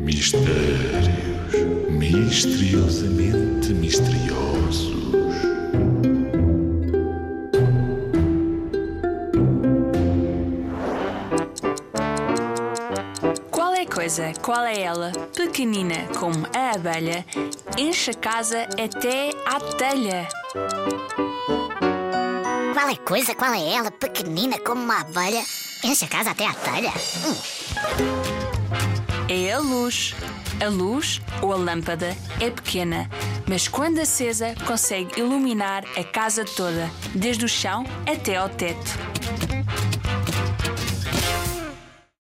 Mistérios misteriosamente misteriosos. Qual é a coisa, qual é ela, pequenina como a abelha, enche a casa até à telha? Qual é coisa, qual é ela, pequenina como uma abelha, enche a casa até à telha? Hum, É a luz. A luz, ou a lâmpada, é pequena, mas quando acesa consegue iluminar a casa toda, desde o chão até ao teto.